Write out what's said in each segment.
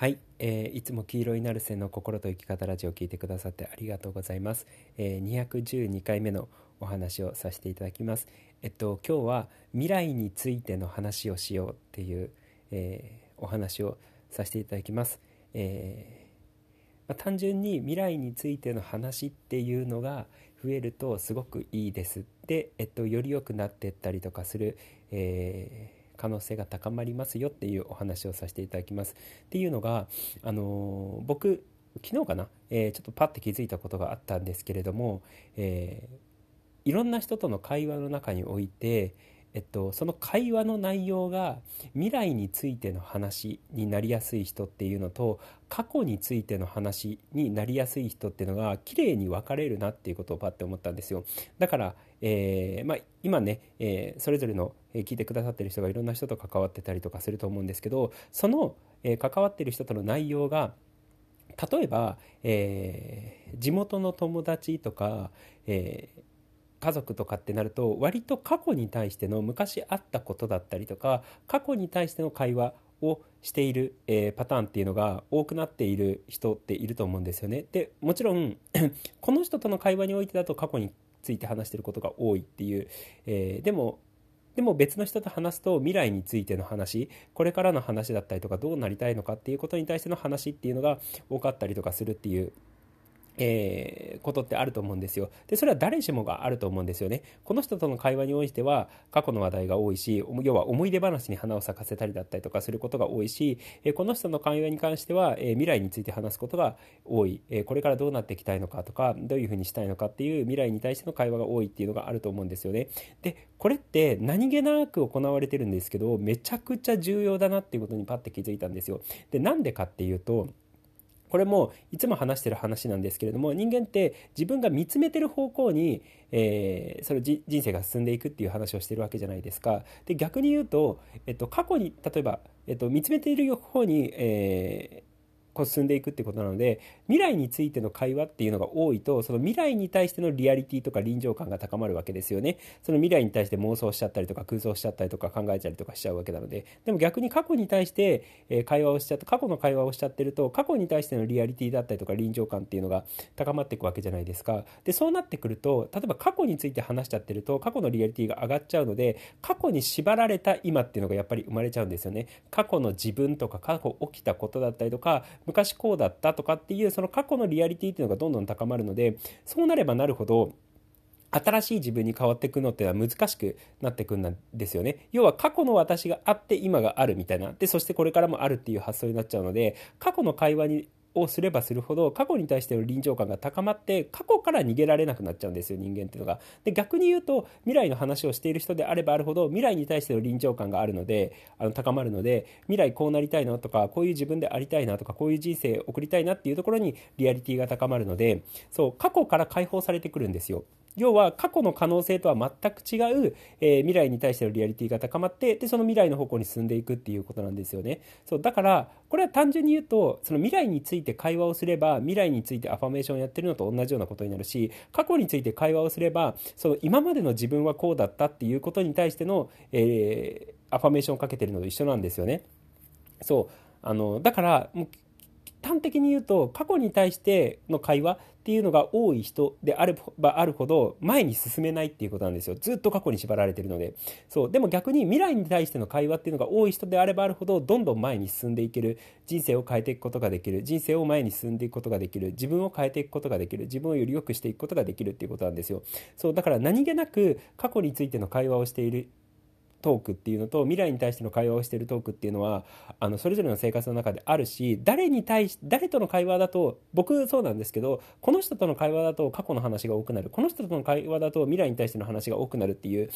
はい、えーいつも黄色いナルセの心と生き方ラジオを聞いてくださってありがとうございます、えー212回目のお話をさせていただきます。えっと今日は未来についての話をしようっていう、えーお話をさせていただきます、えーまあ単純に未来についての話っていうのが増えるとすごくいいです。で、えっと、より良くなっていったりとかする、えー可能性が高まりますよっていうお話をさせていただきます。っていうのが、あのー僕昨日かな、えーちょっとパッて気づいたことがあったんですけれども、えーいろんな人との会話の中において、えっと、その会話の内容が未来についての話になりやすい人っていうのと過去についての話になりやすい人っていうのが綺麗に分かれるなっていうことをパッて思ったんですよ。だから、えーまあ、今ね、えーそれぞれのえ聞いてくださってる人がいろんな人と関わってたりとかすると思うんですけどその、えー関わってる人との内容が例えば、え地元の友達とか、えー家族とかってなると割と過去に対しての昔あったことだったりとか過去に対しての会話をしている、えーパターンっていうのが多くなっている人っていると思うんですよね。でもちろん この人との会話においてだと過去について話してることが多いっていう、えーでもでも別の人と話すと未来についての話これからの話だったりとかどうなりたいのかっていうことに対しての話っていうのが多かったりとかするっていうえーことってあると思うんですよ。でそれは誰しもがあると思うんですよね。この人との会話においては過去の話題が多いし要は思い出話に花を咲かせたりだったりとかすることが多いし、えこの人の会話に関しては、え未来について話すことが多い、えこれからどうなっていきたいのかとかどういうふうにしたいのかっていう未来に対しての会話が多いっていうのがあると思うんですよね。でこれって何気なく行われてるんですけどめちゃくちゃ重要だなっていうことにパッて気づいたんですよ。でなんでかっていうとこれもいつも話してる話なんですけれども人間って自分が見つめてる方向に、えーそのじ人生が進んでいくっていう話をしてるわけじゃないですか。で逆に言うと、えっと、過去に例えば、えっと、見つめている方に、えー進んでいくってことなので未来についての会話っていうのが多いとその未来に対してのリアリティとか臨場感が高まるわけですよね。その未来に対して妄想しちゃったりとか空想しちゃったりとか考えちゃったりとかしちゃうわけなので。でも逆に過去に対して、会話をしちゃって過去の会話をしちゃってると過去に対してのリアリティだったりとか臨場感っていうのが高まっていくわけじゃないですか。でそうなってくると例えば過去について話しちゃってると過去のリアリティが上がっちゃうので過去に縛られた今っていうのがやっぱり生まれちゃうんですよね。過去の自分とか過去起きたことだったりとか昔こうだったとかっていうその過去のリアリティっていうのがどんどん高まるのでそうなればなるほど新しい自分に変わっていくのってのは難しくなってくんですよね。要は過去の私があって今があるみたいな。で、そしてこれからもあるっていう発想になっちゃうので、過去の会話にをすればするほど過去に対しての臨場感が高まって過去から逃げられなくなっちゃうんですよ人間っていうのが。で逆に言うと未来の話をしている人であればあるほど未来に対しての臨場感があるのであの高まるので未来こうなりたいなとかこういう自分でありたいなとかこういう人生を送りたいなっていうところにリアリティが高まるのでそう過去から解放されてくるんですよ。要は過去の可能性とは全く違う、えー未来に対してのリアリティが高まってでその未来の方向に進んでいくっていうことなんですよね。そうだからこれは単純に言うとその未来について会話をすれば未来についてアファメーションをやってるのと同じようなことになるし過去について会話をすればその今までの自分はこうだったっていうことに対しての、えーアファメーションをかけてるのと一緒なんですよね。そうあのだからもう端的に言うと過去に対しての会話っていうのが多い人であればあるほど前に進めないっていうことなんですよ。ずっと過去に縛られてるので。そう。でも逆に未来に対しての会話っていうのが多い人であればあるほどどんどん前に進んでいける。人生を変えていくことができる。人生を前に進んでいくことができる。自分を変えていくことができる。自分をより良くしていくことができるっていうことなんですよ。そう。だから何気なく過去についての会話をしているトークっていうのと未来に対しての会話をしているトークっていうのはあのそれぞれの生活の中であるし誰に対し誰との会話だと僕そうなんですけどこの人との会話だと過去の話が多くなる。この人との会話だと未来に対しての話が多くなるっていう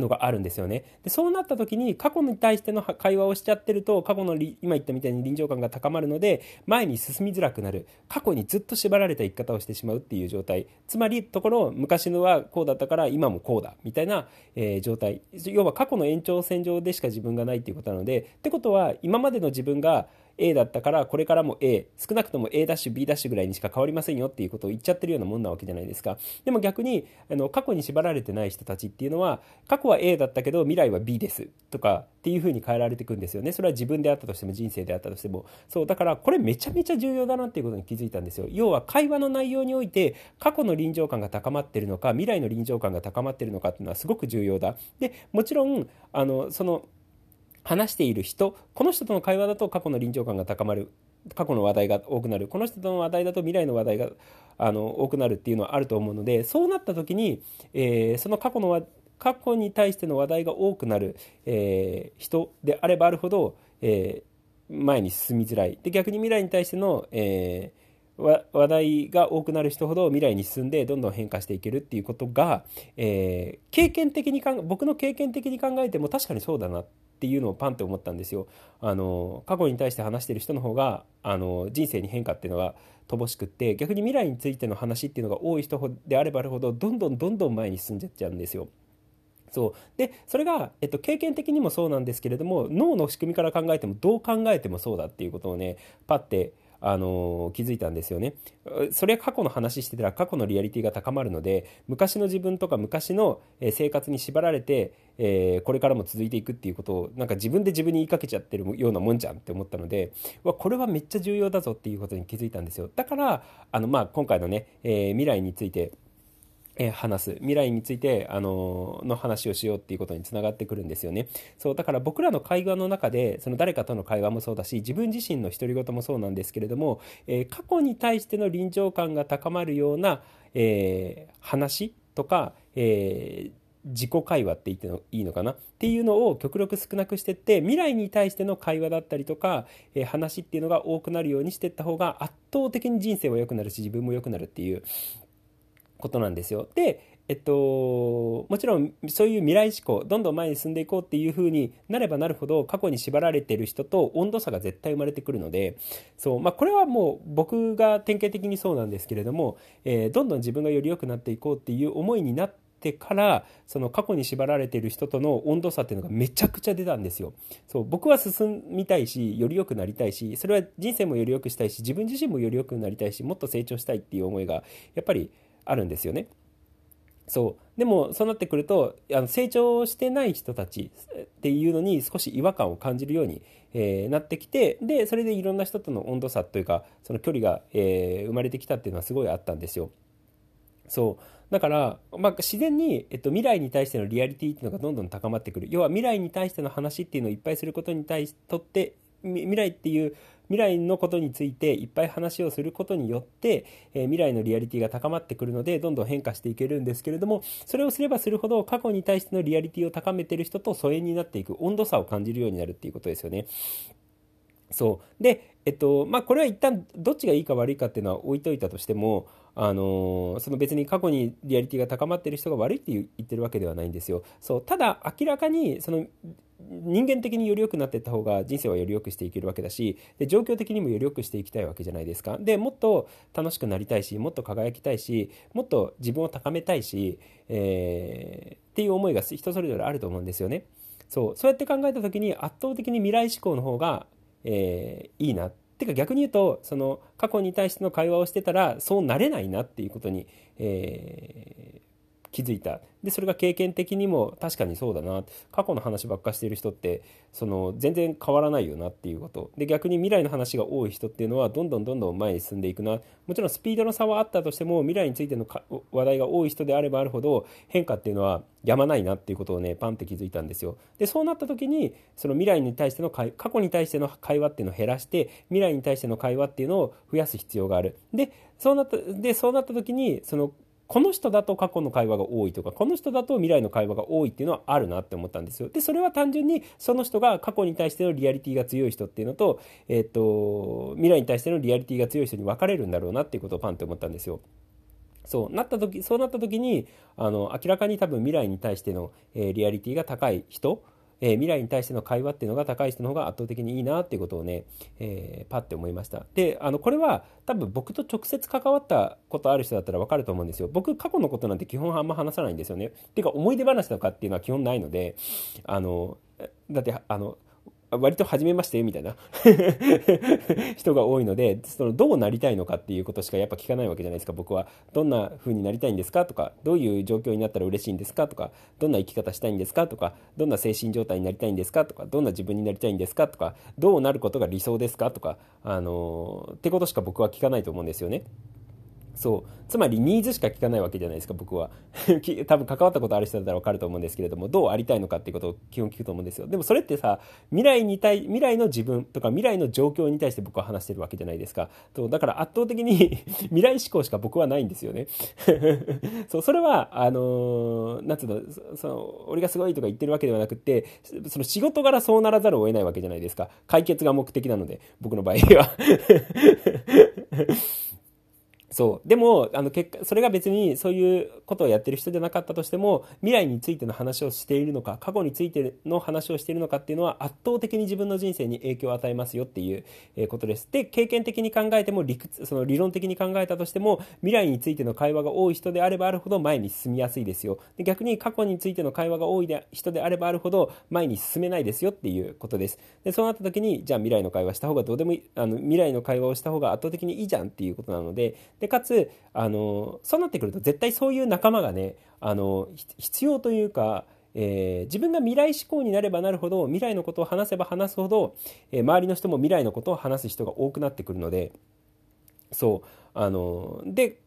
のがあるんですよね。でそうなった時に過去に対しての会話をしちゃってると過去の今言ったみたいに臨場感が高まるので前に進みづらくなる。過去にずっと縛られた生き方をしてしまうっていう状態。つまりところ昔のはこうだったから今もこうだ。みたいな、えー状態。要は過去の延長線上でしか自分がないっていうことなので。ってことは今までの自分が A だったからこれからも A 少なくとも A ダッシュ B ダッシュぐらいにしか変わりませんよっていうことを言っちゃってるようなもんなわけじゃないですか。でも逆にあの過去に縛られてない人たちっていうのは過去は A だったけど未来は B ですとかっていう風に変えられていくんですよね。それは自分であったとしても人生であったとしても。そうだからこれめちゃめちゃ重要だなっていうことに気づいたんですよ。要は会話の内容において過去の臨場感が高まってるのか未来の臨場感が高まってるのかっていうのはすごく重要だ。でもちろんあのその話している人この人との会話だと過去の臨場感が高まる。過去の話題が多くなる。この人との話題だと未来の話題があの多くなるっていうのはあると思うのでそうなった時に、えー、その過去の過去に対しての話題が多くなる、えー、人であればあるほど、えー、前に進みづらい。で逆に未来に対しての、えー話題が多くなる人ほど未来に進んでどんどん変化していけるっていうことが、えー、経験的に僕の経験的に考えても確かにそうだな。ってていうのをパンって思ったんですよ。あの過去に対して話してる人の方があの人生に変化っていうのが乏しくって逆に未来についての話っていうのが多い人であればあるほどどんどんどんどん前に進んじゃっちゃうんですよ。そうでそれが、えっと、経験的にもそうなんですけれども脳の仕組みから考えてもどう考えてもそうだっていうことをねパッてあの気づいたんですよね。それは過去の話してたら過去のリアリティが高まるので昔の自分とか昔の生活に縛られて、えー、これからも続いていくっていうことをなんか自分で自分に言いかけちゃってるようなもんじゃんって思ったのでわこれはめっちゃ重要だぞっていうことに気づいたんですよ。だからあの、まあ、今回のね、えー、未来について話す。未来についてあのの話をしようっていうことにつながってくるんですよね。そうだから僕らの会話の中でその誰かとの会話もそうだし自分自身の独り言もそうなんですけれども、えー、過去に対しての臨場感が高まるような、えー、話とか、えー自己会話って言っていいのかな？っていうのを極力少なくしてって未来に対しての会話だったりとか、えー、話っていうのが多くなるようにしていった方が圧倒的に人生は良くなるし自分も良くなるっていう。ことなんですよ。で、えっと、もちろんそういう未来志向どんどん前に進んでいこうっていう風になればなるほど過去に縛られてる人と温度差が絶対生まれてくるのでそう、まあ、これはもう僕が典型的にそうなんですけれども、えー、どんどん自分がより良くなっていこうっていう思いになってからその過去に縛られている人との温度差っていうのがめちゃくちゃ出たんですよそう僕は進みたいしより良くなりたいしそれは人生もより良くしたいし自分自身もより良くなりたいしもっと成長したいっていう思いがやっぱりあるんですよね。そうでもそうなってくるとあの成長してない人たちっていうのに少し違和感を感じるように、えー、なってきてでそれでいろんな人との温度差というかその距離が、えー、生まれてきたっていうのはすごいあったんですよ。そうだから、まあ、自然に、えっと、未来に対してのリアリティっていうのがどんどん高まってくる要は未来に対しての話っていうのをいっぱいすることに対しとって未来っていう未来のことについていっぱい話をすることによって、えー、未来のリアリティが高まってくるのでどんどん変化していけるんですけれどもそれをすればするほど過去に対してのリアリティを高めてる人と疎遠になっていく温度差を感じるようになるっていうことですよね。そうでえっとまあこれは一旦どっちがいいか悪いかっていうのは置いといたとしてもあのその別に過去にリアリティが高まってる人が悪いって言ってるわけではないんですよ。そうただ明らかにその人間的により良くなっていった方が人生はより良くしていけるわけだしで状況的にもより良くしていきたいわけじゃないですか。でもっと楽しくなりたいしもっと輝きたいしもっと自分を高めたいし、えー、っていう思いが人それぞれあると思うんですよね。そうそうやって考えた時に圧倒的に未来志向の方が、えー、いいな。っててか逆に言うとその過去に対しての会話をしてたらそうなれないなっていうことに、え、気づいた。でそれが経験的にも確かにそうだな。過去の話ばっかしている人ってその全然変わらないよなっていうこと。で逆に未来の話が多い人っていうのはどんどんどんどん前に進んでいくな。もちろんスピードの差はあったとしても未来についての話題が多い人であればあるほど変化っていうのはやまないなっていうことをねパンって気づいたんですよ。でそうなった時にその未来に対しての過去に対しての会話っていうのを減らして未来に対しての会話っていうのを増やす必要がある。でそうなったでそうなった時にそのこの人だと過去の会話が多いとかこの人だと未来の会話が多いっていうのはあるなって思ったんですよ。でそれは単純にその人が過去に対してのリアリティが強い人っていうのと,、えーと、未来に対してのリアリティが強い人に分かれるんだろうなっていうことをパンって思ったんですよ。そうなった時そうなった時にあの明らかに多分未来に対しての、えー、リアリティが高い人えー、未来に対しての会話っていうのが高い人の方が圧倒的にいいなっていうことをね、えー、パッて思いました。であのこれは多分僕と直接関わったことある人だったら分かると思うんですよ。僕過去のことなんて基本あんま話さないんですよね。っていうか思い出話とかっていうのは基本ないのであのだってあの割と初めましてみたいな 人が多いのでそのどうなりたいのかっていうことしかやっぱ聞かないわけじゃないですか僕はどんな風になりたいんですかとかどういう状況になったら嬉しいんですかとかどんな生き方したいんですかとかどんな精神状態になりたいんですかとかどんな自分になりたいんですかとかどうなることが理想ですかとかあのー、ってことしか僕は聞かないと思うんですよね。そう。つまりニーズしか聞かないわけじゃないですか僕は。多分関わったことある人だったら分かると思うんですけれどもどうありたいのかっていうことを基本聞くと思うんですよ。でもそれってさ未来に対未来の自分とか未来の状況に対して僕は話してるわけじゃないですか。とだから圧倒的に 未来志向しか僕はないんですよね。そう。それはあのー、なんつうのその俺がすごいとか言ってるわけではなくてその仕事柄そうならざるを得ないわけじゃないですか。解決が目的なので僕の場合は。そう。でも、あの、結果、それが別にそういうことをやってる人じゃなかったとしても、未来についての話をしているのか、過去についての話をしているのかっていうのは圧倒的に自分の人生に影響を与えますよっていうことです。で、経験的に考えても、理屈、その理論的に考えたとしても、未来についての会話が多い人であればあるほど前に進みやすいですよ。で逆に過去についての会話が多い人であればあるほど前に進めないですよっていうことです。で、そうなった時に、じゃあ未来の会話した方がどうでもいい、あの、未来の会話をした方が圧倒的にいいじゃんっていうことなので、で、かつ、あのそうなってくると絶対そういう仲間がねあの必要というか、えー、自分が未来志向になればなるほど未来のことを話せば話すほど、えー、周りの人も未来のことを話す人が多くなってくるのでそうあので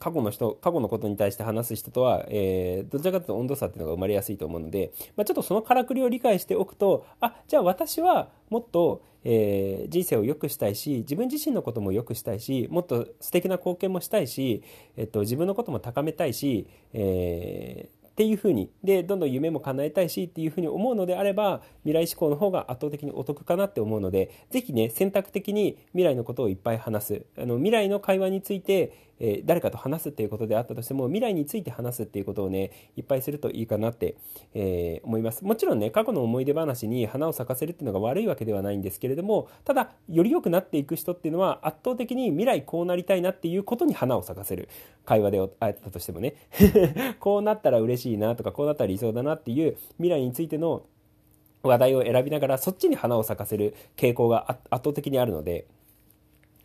過去の人過去のことに対して話す人とは、えー、どちらかというと温度差っていうのが生まれやすいと思うので、まあ、ちょっとそのからくりを理解しておくとあじゃあ私はもっと、えー、人生を良くしたいし自分自身のことも良くしたいしもっと素敵な貢献もしたいし、えっと、自分のことも高めたいし、えーっていうふうにでどんどん夢も叶えたいしっていうふうに思うのであれば未来志向の方が圧倒的にお得かなって思うので是非ね選択的に未来のことをいっぱい話す。あの未来の会話についてえー、誰かと話すっていうことであったとしても未来について話すっていうことをねいっぱいするといいかなって、えー、思います。もちろんね過去の思い出話に花を咲かせるっていうのが悪いわけではないんですけれどもただより良くなっていく人っていうのは圧倒的に未来こうなりたいなっていうことに花を咲かせる会話であったとしてもね。こうなったら嬉しいしいなとかこうなったら理想だなっていう未来についての話題を選びながらそっちに花を咲かせる傾向が圧倒的にあるので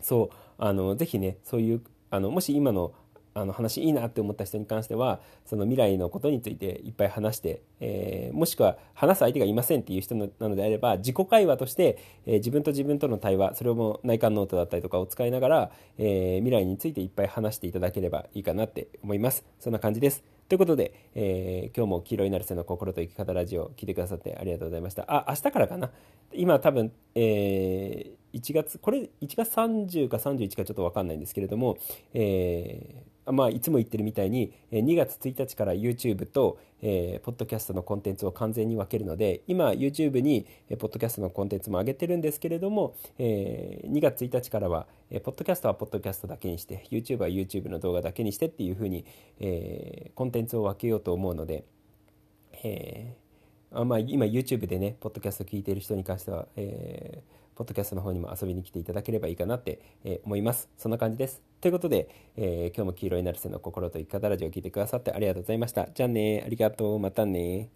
そうあのぜひねそういうあのもし今のあの話いいなって思った人に関してはその未来のことについていっぱい話して、えー、もしくは話す相手がいませんっていう人なのであれば自己会話として、えー、自分と自分との対話それも内観ノートだったりとかを使いながら、えー、未来についていっぱい話していただければいいかなって思います。そんな感じです。ということで、えー、今日も黄色いなるせの心と生き方ラジオ聞いてくださってありがとうございました。あ明日からかな？今多分、えー、1月これ1月30か31かちょっとわかんないんですけれども、えーまあ、いつも言ってるみたいに2月1日から YouTube と、えー、ポッドキャストのコンテンツを完全に分けるので今 YouTube に、えー、ポッドキャストのコンテンツも上げてるんですけれども、えー、2月1日からは、えー、ポッドキャストはポッドキャストだけにして YouTube は YouTube の動画だけにしてっていうふうに、えー、コンテンツを分けようと思うので、えーあまあ、今 YouTube でねポッドキャスト聞いてる人に関しては、えーポッドキャストの方にも遊びに来ていただければいいかなって、え思います。そんな感じです。ということで、えー、今日も黄色いナルセの心と生き方ラジオを聞いてくださってありがとうございました。じゃあね、ありがとう、またね。